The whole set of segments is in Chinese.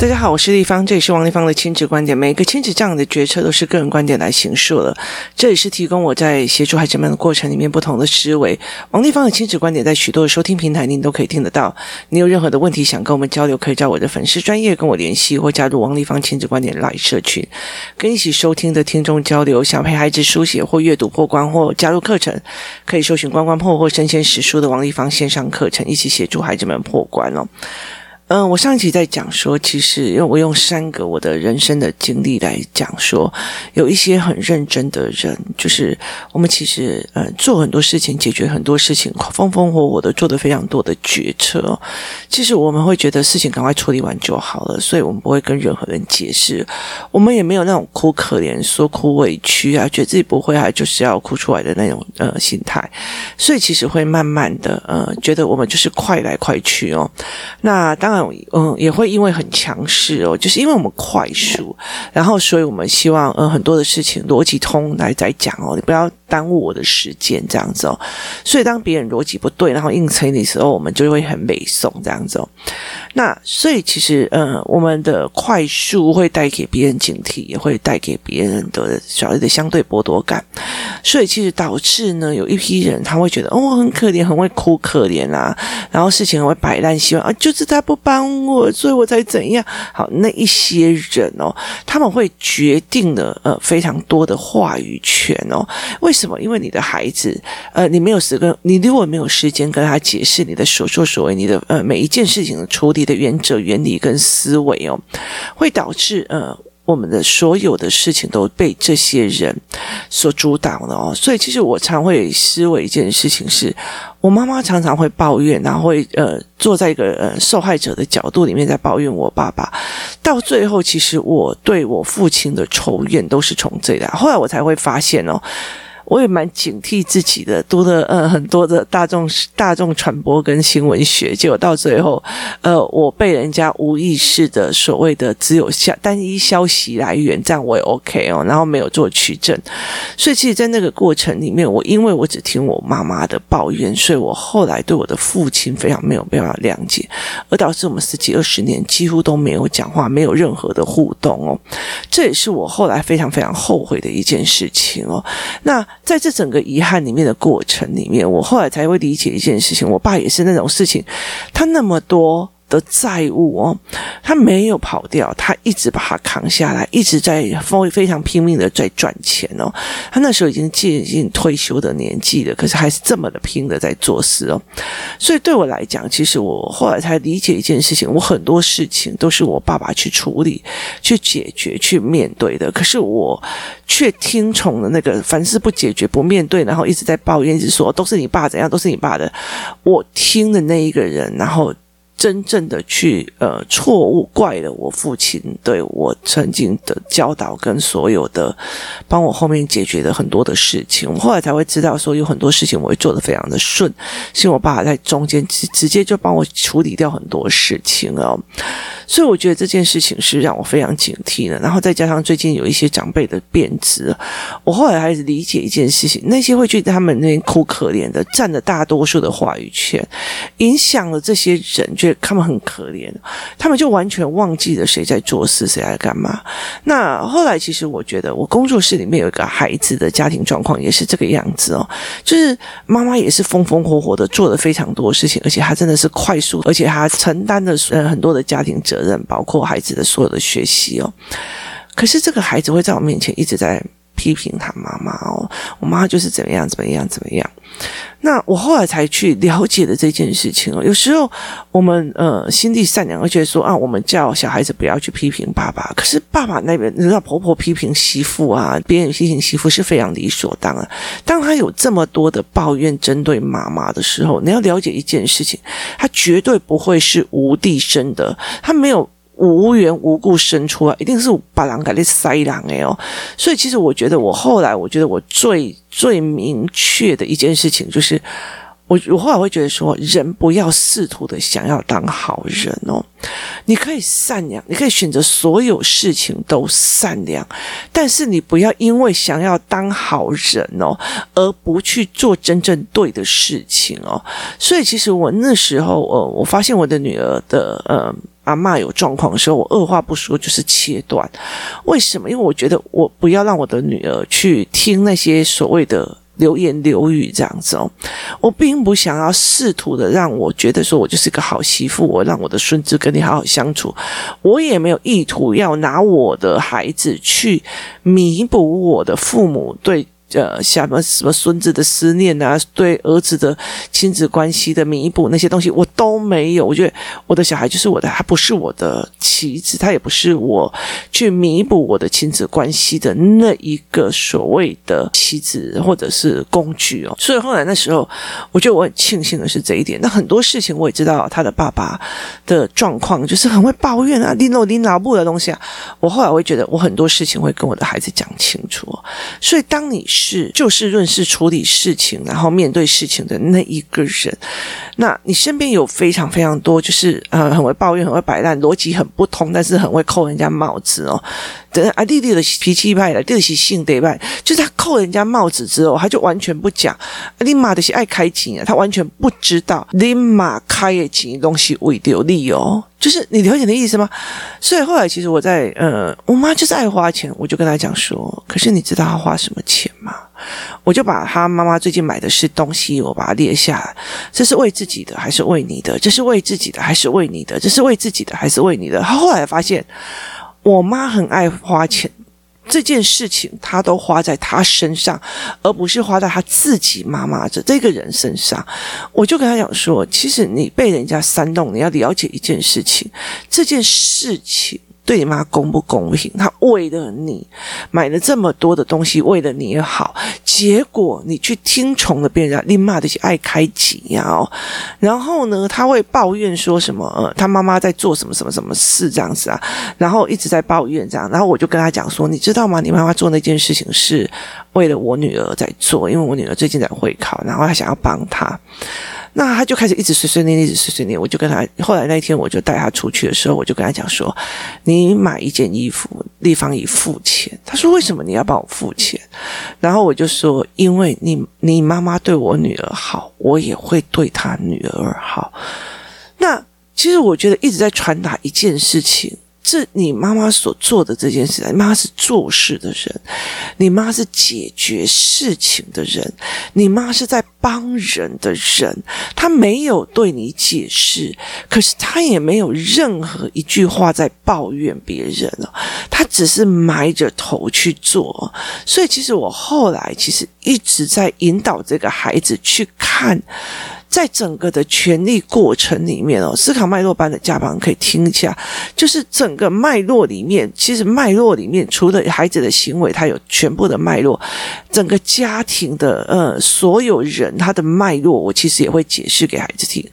大家好，我是丽芳，这里是王立芳的亲子观点。每个亲子这样的决策都是个人观点来形述的，这也是提供我在协助孩子们的过程里面不同的思维。王立芳的亲子观点在许多的收听平台您都可以听得到。你有任何的问题想跟我们交流，可以在我的粉丝专业跟我联系，或加入王立芳亲子观点来社群，跟一起收听的听众交流。想陪孩子书写或阅读破关，或加入课程，可以搜寻关关破或身先实书的王立芳线上课程，一起协助孩子们破关哦。嗯，我上一集在讲说，其实因为我用三个我的人生的经历来讲说，有一些很认真的人，就是我们其实呃做很多事情，解决很多事情，风风火火的做的非常多的决策。其实我们会觉得事情赶快处理完就好了，所以我们不会跟任何人解释，我们也没有那种哭可怜、说哭委屈啊，觉得自己不会还就是要哭出来的那种呃心态。所以其实会慢慢的呃觉得我们就是快来快去哦。那当然。嗯，也会因为很强势哦，就是因为我们快速，然后所以我们希望嗯很多的事情逻辑通来再讲哦，你不要耽误我的时间这样子哦。所以当别人逻辑不对，然后硬催你的时候，我们就会很美送这样子哦。那所以其实嗯，我们的快速会带给别人警惕，也会带给别人的所谓的相对剥夺感。所以其实导致呢，有一批人他会觉得哦很可怜，很会哭可怜啊，然后事情很会摆烂，希望啊就是他不帮帮我，所以我才怎样。好，那一些人哦，他们会决定了呃非常多的话语权哦。为什么？因为你的孩子呃，你没有时跟，你如果没有时间跟他解释你的所作所为，你的呃每一件事情的处理的原则、原理跟思维哦，会导致呃。我们的所有的事情都被这些人所主导了哦，所以其实我常会思维一件事情是，我妈妈常常会抱怨，然后会呃坐在一个呃受害者的角度里面在抱怨我爸爸，到最后其实我对我父亲的仇怨都是从这来，后来我才会发现哦。我也蛮警惕自己的，读了呃很多的大众大众传播跟新闻学，结果到最后，呃，我被人家无意识的所谓的只有消单一消息来源，这样我也 OK 哦，然后没有做取证，所以其实，在那个过程里面，我因为我只听我妈妈的抱怨，所以我后来对我的父亲非常没有办法谅解，而导致我们十几二十年几乎都没有讲话，没有任何的互动哦，这也是我后来非常非常后悔的一件事情哦，那。在这整个遗憾里面的过程里面，我后来才会理解一件事情。我爸也是那种事情，他那么多的债务哦，他没有跑掉，他一直把它扛下来，一直在非非常拼命的在赚钱哦。他那时候已经接近退休的年纪了，可是还是这么的拼的在做事哦。所以对我来讲，其实我后来才理解一件事情：我很多事情都是我爸爸去处理、去解决、去面对的，可是我却听从了那个凡事不解决、不面对，然后一直在抱怨，一直说都是你爸怎样，都是你爸的。我听的那一个人，然后。真正的去呃错误怪了我父亲对我曾经的教导跟所有的帮我后面解决的很多的事情，我后来才会知道说有很多事情我会做得非常的顺，是因为我爸爸在中间直直接就帮我处理掉很多事情哦，所以我觉得这件事情是让我非常警惕的。然后再加上最近有一些长辈的变质，我后来还是理解一件事情，那些会去他们那边哭可怜的，占了大多数的话语权，影响了这些人。他们很可怜，他们就完全忘记了谁在做事，谁在干嘛。那后来，其实我觉得，我工作室里面有一个孩子的家庭状况也是这个样子哦，就是妈妈也是风风火火的做了非常多事情，而且她真的是快速，而且她承担的呃很多的家庭责任，包括孩子的所有的学习哦。可是这个孩子会在我面前一直在批评他妈妈哦，我妈就是怎么样怎么样怎么样。那我后来才去了解的这件事情哦，有时候我们呃心地善良，而且说啊，我们叫小孩子不要去批评爸爸，可是爸爸那边，你知道婆婆批评媳妇啊，别人批评媳妇是非常理所当然。当他有这么多的抱怨针对妈妈的时候，你要了解一件事情，他绝对不会是无地生的，他没有。无缘无故生出来，一定是把人给塞狼哎哦，所以其实我觉得，我后来我觉得我最最明确的一件事情就是，我我后来会觉得说，人不要试图的想要当好人哦，你可以善良，你可以选择所有事情都善良，但是你不要因为想要当好人哦，而不去做真正对的事情哦。所以其实我那时候，呃，我发现我的女儿的，呃。阿嬷有状况的时候，我二话不说就是切断。为什么？因为我觉得我不要让我的女儿去听那些所谓的。流言流语这样子哦，我并不想要试图的让我觉得说我就是个好媳妇，我让我的孙子跟你好好相处，我也没有意图要拿我的孩子去弥补我的父母对。呃，什么什么孙子的思念啊，对儿子的亲子关系的弥补那些东西，我都没有。我觉得我的小孩就是我的，他不是我的棋子，他也不是我去弥补我的亲子关系的那一个所谓的棋子或者是工具哦。所以后来那时候，我觉得我很庆幸的是这一点。那很多事情我也知道，他的爸爸的状况就是很会抱怨啊，拎到拎拿不的东西啊。我后来会觉得，我很多事情会跟我的孩子讲清楚。所以当你。是就事论事处理事情，然后面对事情的那一个人。那你身边有非常非常多，就是呃很会抱怨、很会摆烂、逻辑很不通，但是很会扣人家帽子哦。等啊弟弟的脾气派的，弟弟性德派，就是他扣人家帽子之后，他就完全不讲。你妈的是爱开钱啊，他完全不知道你妈开的钱东西为了利哦。就是你了解的意思吗？所以后来其实我在呃，我妈就是爱花钱，我就跟她讲说，可是你知道她花什么钱吗？我就把她妈妈最近买的是东西，我把它列下来，这是为自己的还是为你的？这是为自己的还是为你的？这是为自己的还是为你的？她后来发现，我妈很爱花钱。这件事情她都花在她身上，而不是花在她自己妈妈这这个人身上。我就跟她讲说，其实你被人家煽动，你要了解一件事情，这件事情。对你妈公不公平？他为了你买了这么多的东西，为了你好，结果你去听从了别人，你骂的是爱开机呀哦。然后呢，他会抱怨说什么？呃，他妈妈在做什么什么什么事这样子啊？然后一直在抱怨这样。然后我就跟他讲说，你知道吗？你妈妈做那件事情是为了我女儿在做，因为我女儿最近在会考，然后他想要帮她。那他就开始一直碎碎念，一直碎碎念。我就跟他，后来那一天我就带他出去的时候，我就跟他讲说：“你买一件衣服，立方已付钱。”他说：“为什么你要帮我付钱？”然后我就说：“因为你，你妈妈对我女儿好，我也会对她女儿好。”那其实我觉得一直在传达一件事情。这你妈妈所做的这件事，你妈妈是做事的人，你妈是解决事情的人，你妈是在帮人的人，她没有对你解释，可是她也没有任何一句话在抱怨别人了，她只是埋着头去做。所以，其实我后来其实一直在引导这个孩子去看。在整个的权力过程里面哦，思考脉络班的家长可以听一下，就是整个脉络里面，其实脉络里面除了孩子的行为，他有全部的脉络，整个家庭的呃所有人他的脉络，我其实也会解释给孩子听。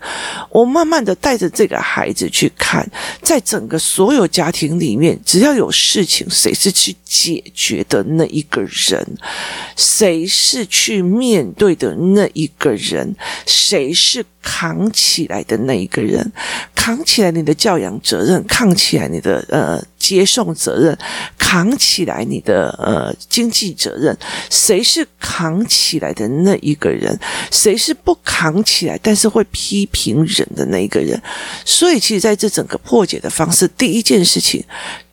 我慢慢的带着这个孩子去看，在整个所有家庭里面，只要有事情，谁是去解决的那一个人？谁是去面对的那一个人？谁？谁是扛起来的那一个人？扛起来你的教养责任，扛起来你的呃接送责任，扛起来你的呃经济责任。谁是扛起来的那一个人？谁是不扛起来但是会批评人的那一个人？所以，其实在这整个破解的方式，第一件事情。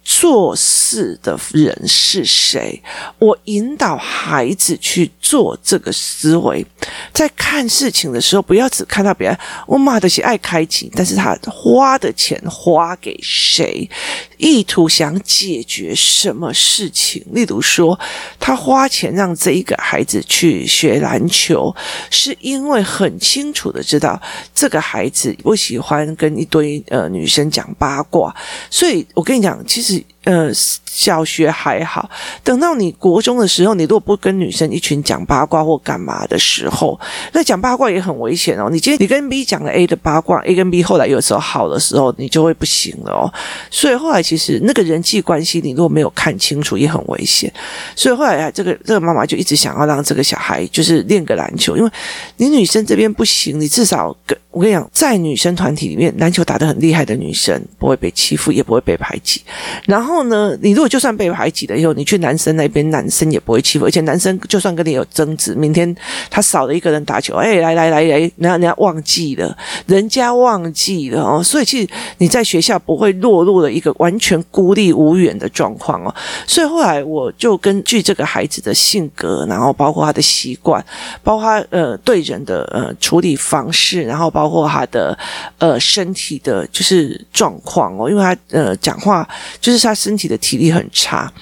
做事的人是谁？我引导孩子去做这个思维，在看事情的时候，不要只看到别人。我骂的是爱开钱，但是他花的钱花给谁？意图想解决什么事情？例如说，他花钱让这一个孩子去学篮球，是因为很清楚的知道这个孩子不喜欢跟一堆呃女生讲八卦，所以我跟你讲，其实。呃，小学还好，等到你国中的时候，你如果不跟女生一群讲八卦或干嘛的时候，那讲八卦也很危险哦。你今天你跟 B 讲了 A 的八卦，A 跟 B 后来有时候好的时候，你就会不行了哦。所以后来其实那个人际关系，你如果没有看清楚，也很危险。所以后来啊，这个这个妈妈就一直想要让这个小孩就是练个篮球，因为你女生这边不行，你至少跟我跟你讲，在女生团体里面，篮球打得很厉害的女生不会被欺负，也不会被排挤，然后。后呢，你如果就算被排挤了以后，你去男生那边，男生也不会欺负，而且男生就算跟你有争执，明天他少了一个人打球，哎，来来来来，人家人家忘记了，人家忘记了哦，所以其实你在学校不会落入了一个完全孤立无援的状况哦。所以后来我就根据这个孩子的性格，然后包括他的习惯，包括他呃对人的呃处理方式，然后包括他的呃身体的就是状况哦，因为他呃讲话就是他身体的体力很差，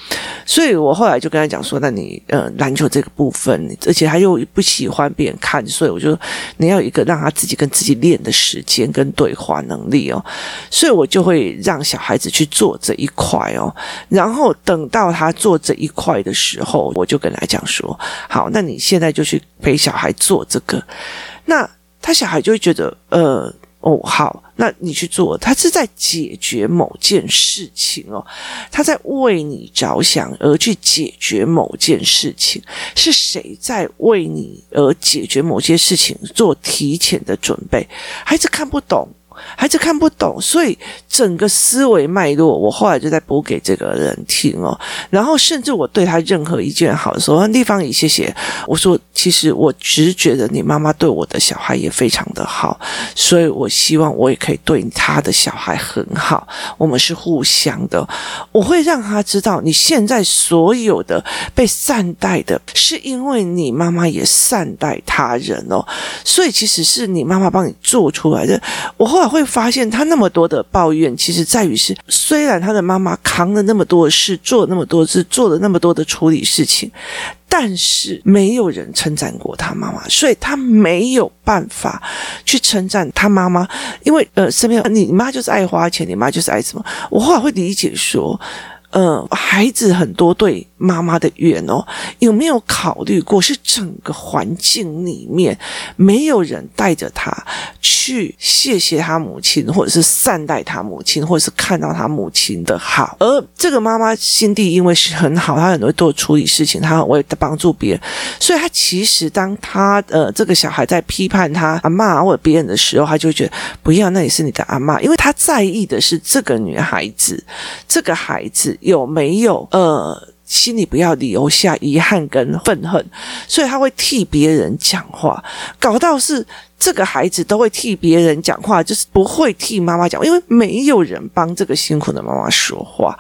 所以我后来就跟他讲说，那你呃篮球这个部分，而且他又不喜欢别人看，所以我就你要一个让他自己跟自己练的时间跟对话能力哦，所以我就会让小孩子去做这一块哦，然后等到他做这一块的时候，我就跟他讲说，好，那你现在就去陪小孩做这个，那他小孩就会觉得呃。哦，好，那你去做，他是在解决某件事情哦，他在为你着想而去解决某件事情，是谁在为你而解决某些事情做提前的准备？孩子看不懂。孩子看不懂，所以整个思维脉络，我后来就在补给这个人听哦。然后甚至我对他任何一件好的时候，地方也谢谢我说，其实我只是觉得你妈妈对我的小孩也非常的好，所以我希望我也可以对他的小孩很好。我们是互相的，我会让他知道，你现在所有的被善待的，是因为你妈妈也善待他人哦。所以其实是你妈妈帮你做出来的。我后来。会发现他那么多的抱怨，其实在于是，虽然他的妈妈扛了那么多事，做了那么多事，做了那么多的处理事情，但是没有人称赞过他妈妈，所以他没有办法去称赞他妈妈，因为呃，身边你妈就是爱花钱，你妈就是爱什么，我后来会理解说。呃，孩子很多对妈妈的怨哦，有没有考虑过是整个环境里面没有人带着他去谢谢他母亲，或者是善待他母亲，或者是看到他母亲的好？而这个妈妈心地因为是很好，她很会多处理事情，她很会帮助别人，所以她其实当她呃这个小孩在批判他阿嬷或者别人的时候，她就会觉得不要，那也是你的阿嬷，因为她在意的是这个女孩子，这个孩子。有没有呃，心里不要留下遗憾跟愤恨，所以他会替别人讲话，搞到是这个孩子都会替别人讲话，就是不会替妈妈讲，因为没有人帮这个辛苦的妈妈说话。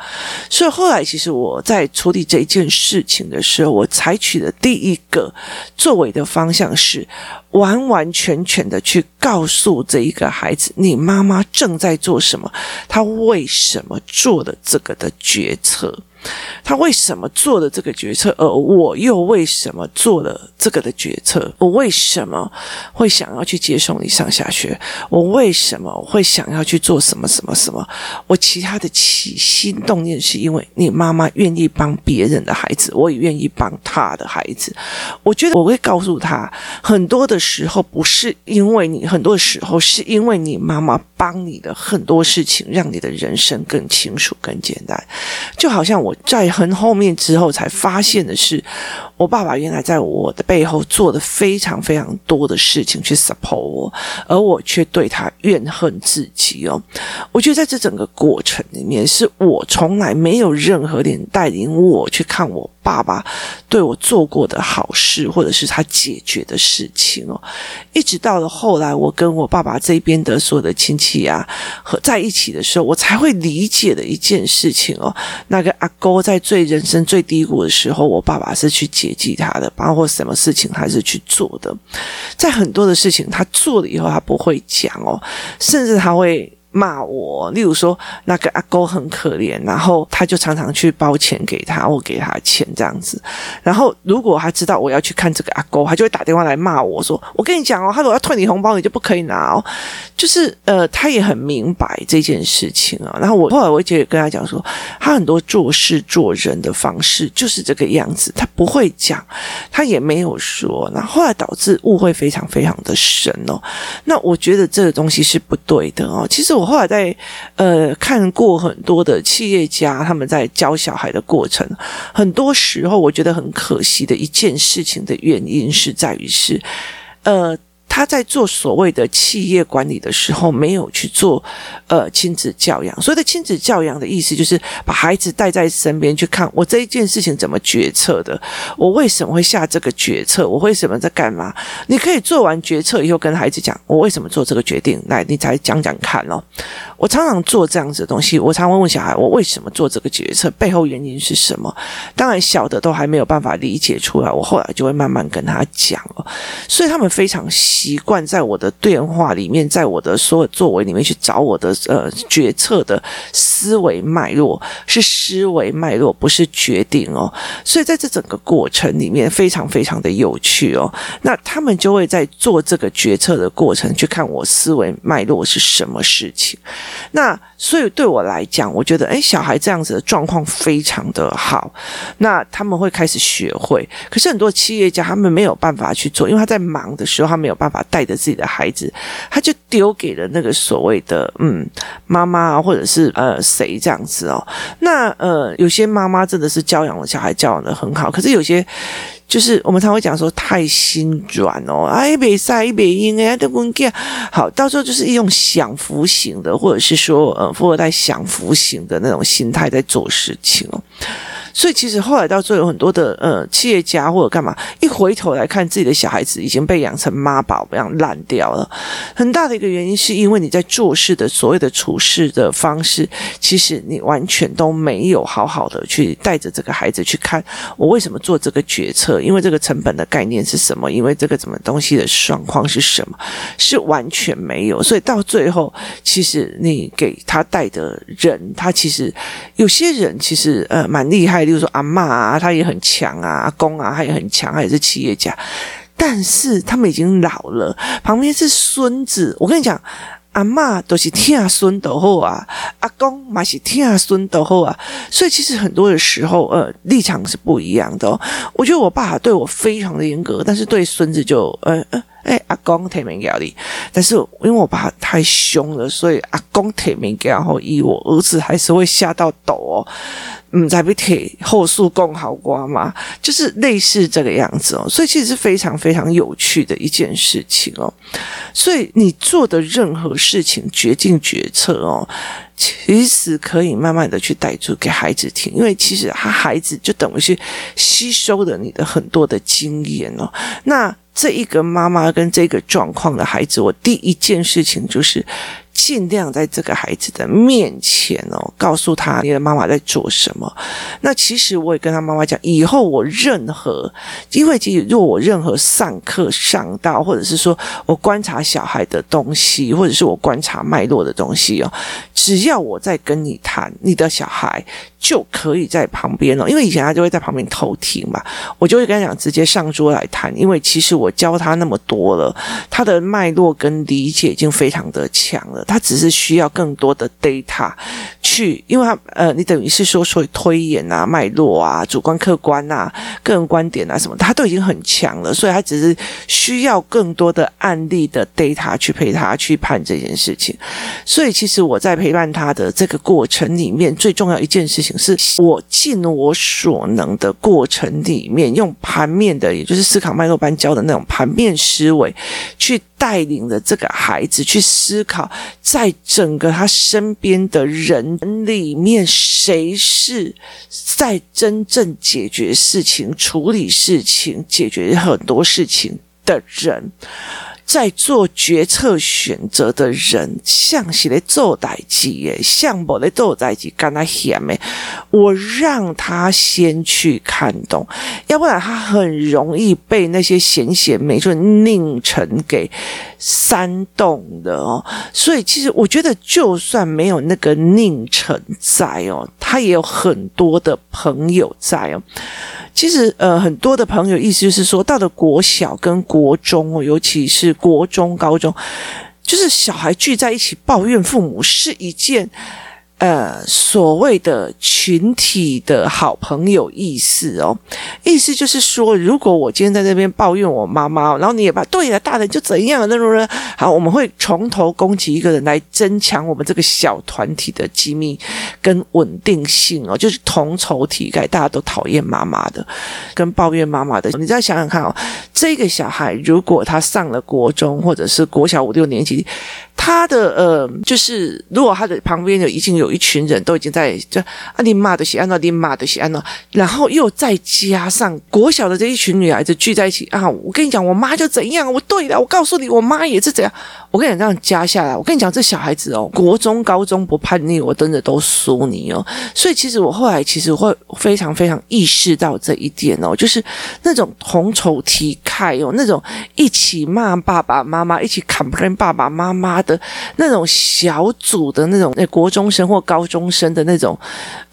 所以后来，其实我在处理这件事情的时候，我采取的第一个作为的方向是完完全全的去告诉这一个孩子，你妈妈正在做什么，她为什么做了这个的决策。他为什么做了这个决策，而我又为什么做了这个的决策？我为什么会想要去接送你上下学？我为什么会想要去做什么什么什么？我其他的起心动念是因为你妈妈愿意帮别人的孩子，我也愿意帮他的孩子。我觉得我会告诉他，很多的时候不是因为你，很多的时候是因为你妈妈帮你的很多事情，让你的人生更清楚、更简单。就好像我。在很后面之后才发现的是，我爸爸原来在我的背后做的非常非常多的事情去 support 我，而我却对他怨恨至极哦。我觉得在这整个过程里面，是我从来没有任何人带领我去看我爸爸对我做过的好事，或者是他解决的事情哦。一直到了后来，我跟我爸爸这边的所有的亲戚啊和在一起的时候，我才会理解的一件事情哦。那个阿公在最人生最低谷的时候，我爸爸是去接济他的，包括什么事情他是去做的。在很多的事情他做了以后，他不会讲哦，甚至他会。骂我，例如说那个阿公很可怜，然后他就常常去包钱给他，我给他钱这样子。然后如果他知道我要去看这个阿公，他就会打电话来骂我说：“我跟你讲哦，他如果要退你红包，你就不可以拿哦。”就是呃，他也很明白这件事情啊。然后我后来我姐也跟他讲说，他很多做事做人的方式就是这个样子，他不会讲，他也没有说，然后后来导致误会非常非常的深哦。那我觉得这个东西是不对的哦。其实我。我后来在呃看过很多的企业家他们在教小孩的过程，很多时候我觉得很可惜的一件事情的原因是在于是呃。他在做所谓的企业管理的时候，没有去做呃亲子教养。所谓的亲子教养的意思，就是把孩子带在身边去看我这一件事情怎么决策的，我为什么会下这个决策，我为什么在干嘛？你可以做完决策以后跟孩子讲，我为什么做这个决定，来，你才讲讲看哦。我常常做这样子的东西，我常问问小孩，我为什么做这个决策，背后原因是什么？当然小的都还没有办法理解出来，我后来就会慢慢跟他讲哦。所以他们非常习惯在我的电话里面，在我的所有作为里面去找我的呃决策的思维脉络，是思维脉络，不是决定哦。所以在这整个过程里面，非常非常的有趣哦。那他们就会在做这个决策的过程，去看我思维脉络是什么事情。那所以对我来讲，我觉得，诶，小孩这样子的状况非常的好。那他们会开始学会，可是很多企业家他们没有办法去做，因为他在忙的时候，他没有办法带着自己的孩子，他就丢给了那个所谓的嗯妈妈，或者是呃谁这样子哦。那呃有些妈妈真的是教养了小孩，教养得很好，可是有些。就是我们常会讲说太心软哦，哎，别晒，别阴哎，都不给好，到时候就是用享福型的，或者是说呃富二代享福型的那种心态在做事情哦。所以其实后来到最后，有很多的呃企业家或者干嘛，一回头来看自己的小孩子已经被养成妈宝一样烂掉了。很大的一个原因是因为你在做事的所谓的处事的方式，其实你完全都没有好好的去带着这个孩子去看我为什么做这个决策，因为这个成本的概念是什么，因为这个什么东西的状况是什么，是完全没有。所以到最后，其实你给他带的人，他其实有些人其实呃蛮厉害。例如说阿嬷啊，他也很强啊；阿公啊，他也很强，他也是企业家。但是他们已经老了，旁边是孙子。我跟你讲，阿嬷都是听孙的话啊，阿公嘛是听孙的话啊。所以其实很多的时候，呃，立场是不一样的。我觉得我爸对我非常的严格，但是对孙子就呃呃。哎，阿公特别压力，但是因为我爸太凶了，所以阿公特别压后以我儿子还是会吓到抖哦。嗯，在被铁后树供好瓜嘛，就是类似这个样子哦。所以其实是非常非常有趣的一件事情哦。所以你做的任何事情、决定决策哦，其实可以慢慢的去带出给孩子听，因为其实他孩子就等于是吸收了你的很多的经验哦。那这一个妈妈跟这个状况的孩子，我第一件事情就是。尽量在这个孩子的面前哦，告诉他你的妈妈在做什么。那其实我也跟他妈妈讲，以后我任何，因为其实如果我任何上课上到，或者是说我观察小孩的东西，或者是我观察脉络的东西哦，只要我在跟你谈，你的小孩就可以在旁边哦，因为以前他就会在旁边偷听嘛，我就会跟他讲，直接上桌来谈，因为其实我教他那么多了，他的脉络跟理解已经非常的强了。他只是需要更多的 data 去，因为他呃，你等于是说，所以推演啊、脉络啊、主观客观啊、个人观点啊什么，他都已经很强了，所以他只是需要更多的案例的 data 去陪他去判这件事情。所以其实我在陪伴他的这个过程里面，最重要一件事情是我尽我所能的过程里面，用盘面的，也就是思考脉络班教的那种盘面思维去。带领着这个孩子去思考，在整个他身边的人里面，谁是在真正解决事情、处理事情、解决很多事情的人。在做决策选择的人，像是在做代志耶，像不在做代志，干他嫌诶。我让他先去看懂，要不然他很容易被那些闲闲没错佞臣给煽动的哦。所以，其实我觉得，就算没有那个宁成在哦，他也有很多的朋友在哦。其实，呃，很多的朋友意思就是说，到了国小跟国中哦，尤其是国中、高中，就是小孩聚在一起抱怨父母是一件。呃所谓的群体的好朋友意识哦，意思就是说，如果我今天在这边抱怨我妈妈，然后你也把对了，大人就怎样那种人，好，我们会从头攻击一个人来增强我们这个小团体的机密跟稳定性哦，就是同仇敌忾，大家都讨厌妈妈的，跟抱怨妈妈的，你再想想看哦，这个小孩如果他上了国中或者是国小五六年级。他的呃，就是如果他的旁边有已经有一群人都已经在就啊，你妈的喜安诺，你妈的喜安诺，然后又再加上国小的这一群女孩子聚在一起啊，我跟你讲，我妈就怎样，我对的，我告诉你，我妈也是怎样。我跟你讲，这样加下来，我跟你讲，这小孩子哦，国中、高中不叛逆，我真的都输你哦。所以其实我后来其实会非常非常意识到这一点哦，就是那种同仇敌忾哦，那种一起骂爸爸妈妈，一起 complain 爸爸妈妈。的那种小组的那种那国中生或高中生的那种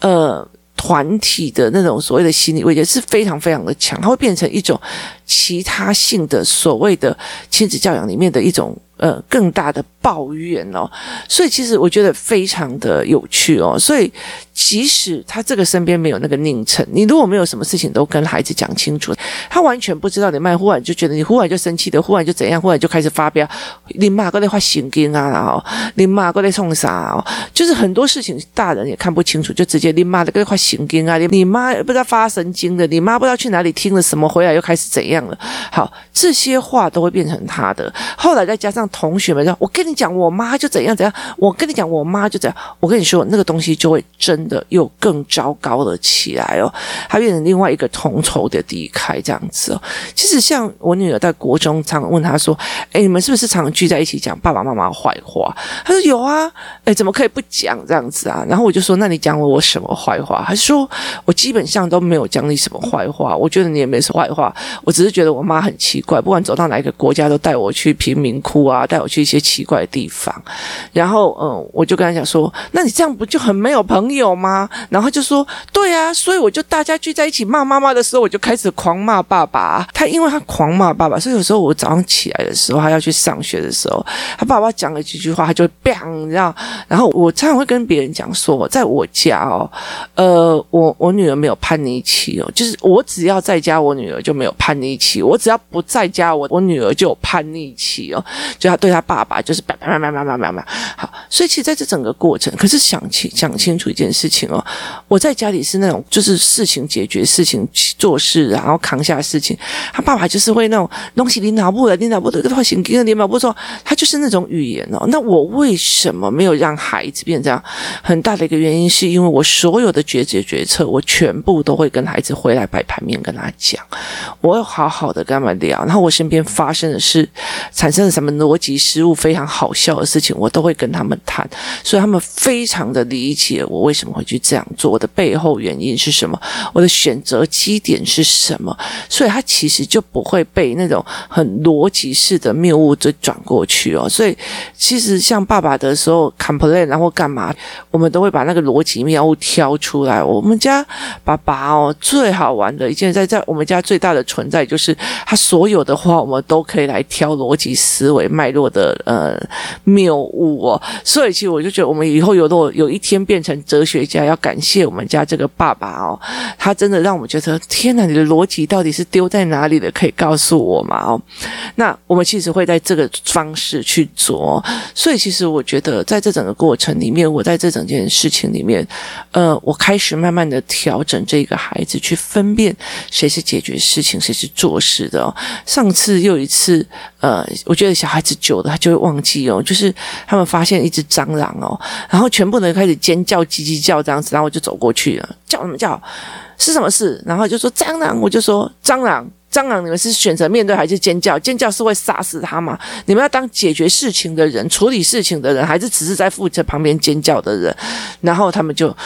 呃团体的那种所谓的心理，我觉得是非常非常的强，它会变成一种其他性的所谓的亲子教养里面的一种呃更大的抱怨哦，所以其实我觉得非常的有趣哦，所以。即使他这个身边没有那个宁晨，你如果没有什么事情都跟孩子讲清楚，他完全不知道你卖，忽然就觉得你忽然就生气的，忽然就怎样，忽然就开始发飙，你妈过来发神经啊，然后你妈过来冲啥哦，就是很多事情大人也看不清楚，就直接你妈的过来发神经啊，你你妈不知道发神经的，你妈不知道去哪里听了什么，回来又开始怎样了。好，这些话都会变成他的。后来再加上同学们说，我跟你讲，我妈就怎样怎样，我跟你讲，我妈就怎样，我跟你说，那个东西就会真。的又更糟糕了起来哦，它变成另外一个同仇的敌忾这样子哦。其实像我女儿在国中，常问她说：“哎，你们是不是常常聚在一起讲爸爸妈妈坏话？”她说：“有啊。”哎，怎么可以不讲这样子啊？然后我就说：“那你讲了我什么坏话？”她说：“我基本上都没有讲你什么坏话，我觉得你也没什么坏话，我只是觉得我妈很奇怪，不管走到哪一个国家都带我去贫民窟啊，带我去一些奇怪的地方。然后嗯，我就跟他讲说：“那你这样不就很没有朋友吗？”？然后就说对啊，所以我就大家聚在一起骂妈妈的时候，我就开始狂骂爸爸。他因为他狂骂爸爸，所以有时候我早上起来的时候，他要去上学的时候，他爸爸讲了几句话，他就会 bang，你知道？然后我常常会跟别人讲说，在我家哦，呃，我我女儿没有叛逆期哦，就是我只要在家，我女儿就没有叛逆期；我只要不在家，我我女儿就有叛逆期哦。就他对他爸爸就是。好，所以其实在这整个过程，可是想清讲清楚一件事。情哦，我在家里是那种就是事情解决事情做事，然后扛下事情。他爸爸就是会那种东西，你脑部的，你脑部的，这个话行，跟你脑部说，他就是那种语言哦。那我为什么没有让孩子变这样？很大的一个原因是因为我所有的抉择决策，我全部都会跟孩子回来摆盘面跟他讲，我要好好的跟他们聊。然后我身边发生的事，产生了什么逻辑失误，非常好笑的事情，我都会跟他们谈，所以他们非常的理解我为什么会。去这样做，我的背后原因是什么？我的选择基点是什么？所以他其实就不会被那种很逻辑式的谬误就转过去哦。所以其实像爸爸的时候 complain 然后干嘛，我们都会把那个逻辑谬误挑出来。我们家爸爸哦，最好玩的一件在在我们家最大的存在就是他所有的话，我们都可以来挑逻辑思维脉络的呃谬误哦。所以其实我就觉得，我们以后有的有一天变成哲学。家要感谢我们家这个爸爸哦，他真的让我们觉得天哪，你的逻辑到底是丢在哪里的？可以告诉我吗？哦，那我们其实会在这个方式去做，所以其实我觉得在这整个过程里面，我在这整件事情里面，呃，我开始慢慢的调整这个孩子，去分辨谁是解决事情，谁是做事的。上次又一次，呃，我觉得小孩子久了他就会忘记哦，就是他们发现一只蟑螂哦，然后全部人开始尖叫、叽叽叫。这样子，然后我就走过去了，叫什么叫？是什么事？然后就说蟑螂，我就说蟑螂，蟑螂，你们是选择面对还是尖叫？尖叫是会杀死他吗？你们要当解决事情的人，处理事情的人，还是只是在负责旁边尖叫的人？然后他们就。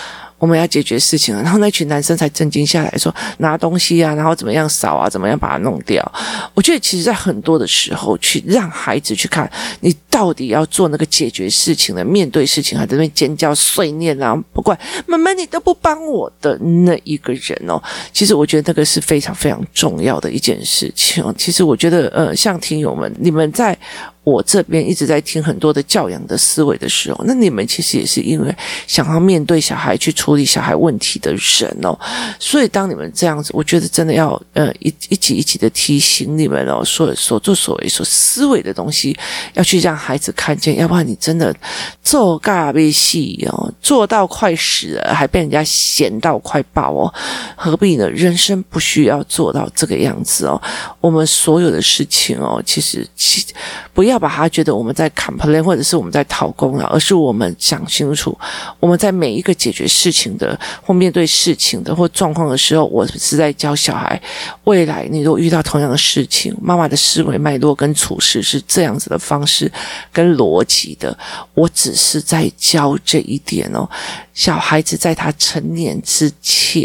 我们要解决事情了，然后那群男生才震惊下来说，拿东西啊，然后怎么样扫啊，怎么样把它弄掉。我觉得其实，在很多的时候，去让孩子去看你到底要做那个解决事情的、面对事情，还在那边尖叫碎念啊，不管妈妈你都不帮我的那一个人哦。其实我觉得那个是非常非常重要的一件事情。其实我觉得，呃，像听友们，你们在。我这边一直在听很多的教养的思维的时候，那你们其实也是因为想要面对小孩去处理小孩问题的人哦，所以当你们这样子，我觉得真的要呃一一级一级的提醒你们哦，所所作所为所思维的东西，要去让孩子看见，要不然你真的做尬被戏哦，做到快死了，还被人家嫌到快爆哦，何必呢？人生不需要做到这个样子哦，我们所有的事情哦，其实其不要。把他觉得我们在 complain 或者是我们在讨功劳，而是我们想清楚，我们在每一个解决事情的或面对事情的或状况的时候，我是在教小孩，未来你如果遇到同样的事情，妈妈的思维脉络跟处事是这样子的方式跟逻辑的，我只是在教这一点哦。小孩子在他成年之前，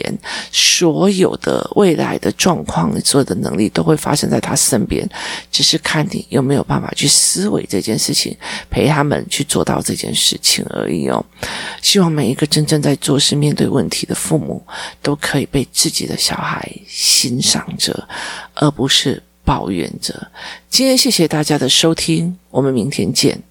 所有的未来的状况，所有的能力都会发生在他身边，只是看你有没有办法去思维这件事情，陪他们去做到这件事情而已哦。希望每一个真正在做事、面对问题的父母，都可以被自己的小孩欣赏着，而不是抱怨着。今天谢谢大家的收听，我们明天见。